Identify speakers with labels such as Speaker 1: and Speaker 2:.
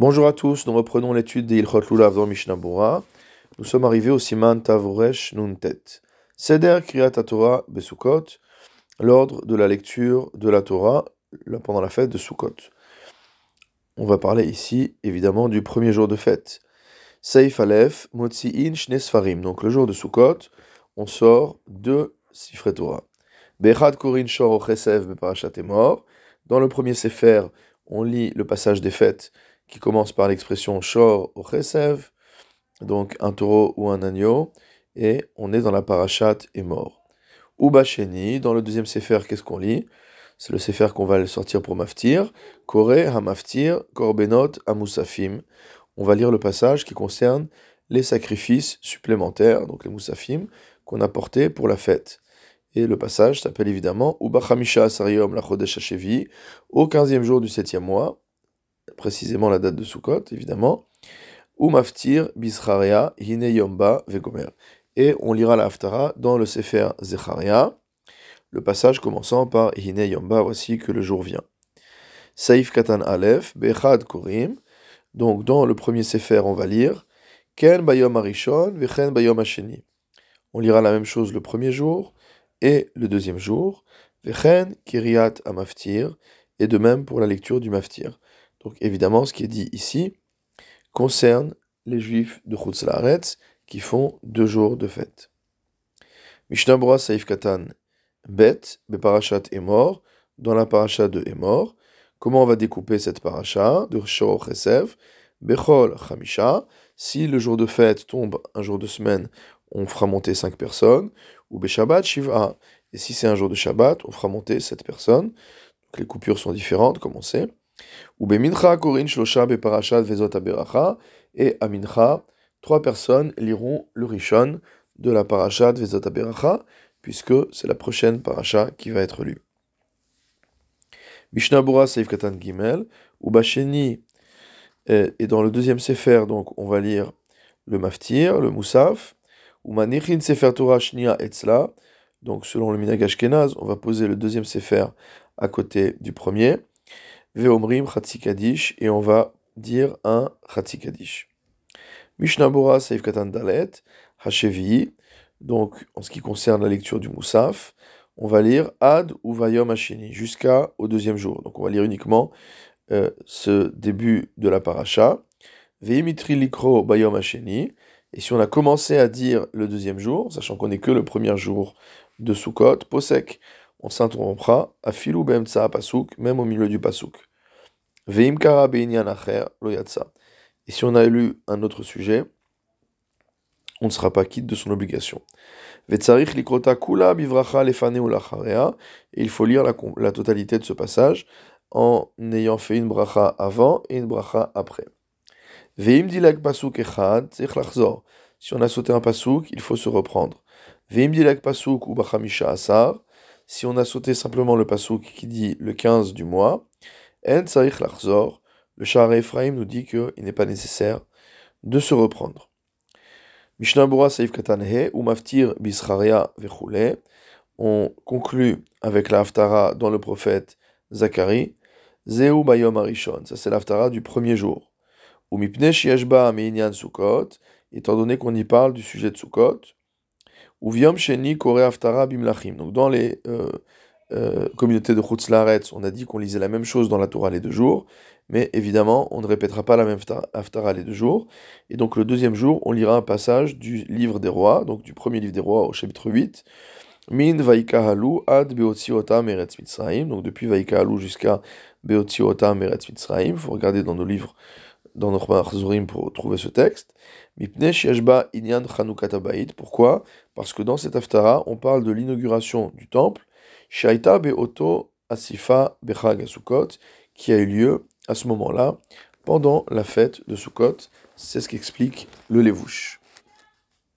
Speaker 1: Bonjour à tous, nous reprenons l'étude des Ilchot Lulav dans Mishnah. Nous sommes arrivés au Siman Tavoresh Nuntet. Seder Kriyat Torah Besukot, l'ordre de la lecture de la Torah pendant la fête de Sukkot. On va parler ici évidemment du premier jour de fête. Seif Aleph Motzi'in Shnesfarim. Donc le jour de Sukkot, on sort deux Sifre Torah. Bechad Korin Shor Chesev Beparashat mort. Dans le premier Sefer, on lit le passage des fêtes qui commence par l'expression Shor ou Chesev, donc un taureau ou un agneau, et on est dans la parachat et mort. Ubasheni, dans le deuxième Sefer, qu'est-ce qu'on lit? C'est le Sefer qu'on va sortir pour Maftir. Kore Hamaftir, Korbenot Amusafim. On va lire le passage qui concerne les sacrifices supplémentaires, donc les Moussafim, qu'on a portés pour la fête. Et le passage s'appelle évidemment Ubachamisha Asariom la Hashevi, au 15e jour du 7e mois, précisément la date de Sukkot, évidemment. Umaftir Bisharia Hine Yomba Vegomer. Et on lira la Haftara dans le Sefer Zecharia, le passage commençant par Hine Yomba, voici que le jour vient. Saif Katan Aleph, Bechad Korim. Donc dans le premier Sefer, on va lire Ken Bayom Arishon, Vechen Bayom Hasheni. On lira la même chose le premier jour et le deuxième jour, Vechen Kiriat Amaftir, et de même pour la lecture du Maftir. Donc évidemment, ce qui est dit ici concerne les juifs de Chutzlaretz qui font deux jours de fête. Mishnah Saif Katan Bet, Beparashat est mort, dans la paracha de Emor. Comment on va découper cette paracha de Shor Chesev Bechol Chamisha? Si le jour de fête tombe un jour de semaine, on fera monter cinq personnes. Ou Beshabbat Shiva. Et si c'est un jour de Shabbat, on fera monter sept personnes. Donc les coupures sont différentes, comme on sait. Et à Mincha, trois personnes liront le Rishon de la Parashat Vezot Aberacha, puisque c'est la prochaine paracha qui va être lue. Mishnah Bura Seif Katan Gimel. Ou Basheni. Et dans le deuxième Sefer, donc, on va lire le Maftir, le Moussaf. Ou Manichin Sefer Torah Shnia Etzla. Donc, selon le Minagash Kenaz, on va poser le deuxième Sefer à côté du premier. Veomrim Kadish, et on va dire un Kadish. Mishnah Bora Seif Katan Dalet, Hashevi. Donc, en ce qui concerne la lecture du Moussaf, on va lire Ad ou Vayom Hasheni, jusqu'au deuxième jour. Donc, on va lire uniquement euh, ce début de la paracha. Veimitri Likro Bayom. Et si on a commencé à dire le deuxième jour, sachant qu'on n'est que le premier jour de Sukkot, Posek, on s'interrompra à filou be'emtsa pasuk, même au milieu du pasuk. Veim kara loyatsa. Et si on a lu un autre sujet, on ne sera pas quitte de son obligation. Vetzarich likrota kula bivracha lefane ulacharea. Et il faut lire la, la totalité de ce passage en ayant fait une bracha avant et une bracha après. Veim dilak pasuk echad, Si on a sauté un pasuk, il faut se reprendre. Veim dilak pasuk ou asar. Si on a sauté simplement le pasuk qui dit le 15 du mois, en. Le Shah Ephraim nous dit qu'il n'est pas nécessaire de se reprendre. Mishnah ou. On conclut avec la Haftara dans le prophète Zacharie. Zeu Bayom Arishon. Ça c'est l'Haftara du premier jour. Ou mipne shiashba meinyan Sukkot, étant donné qu'on y parle du sujet de Sukkot, ou viom sheni kore aftara bimlachim. Donc dans les euh, euh, communautés de Chutzlaretz, on a dit qu'on lisait la même chose dans la Torah les deux jours, mais évidemment, on ne répétera pas la même aftara les deux jours. Et donc le deuxième jour, on lira un passage du livre des rois, donc du premier livre des rois au chapitre 8. Min Vaikahalu ad Beotziota Meretz Mitzrayim. Donc depuis Vaikahalu jusqu'à Beotziota Meretz Mitzrayim. Il faut regarder dans nos livres dans notre pour trouver ce texte. Pourquoi? Parce que dans cet Haftara, on parle de l'inauguration du temple, Shaita Beoto Asifa Bechag qui a eu lieu à ce moment-là, pendant la fête de Sukkot. C'est ce qu'explique le Levouche.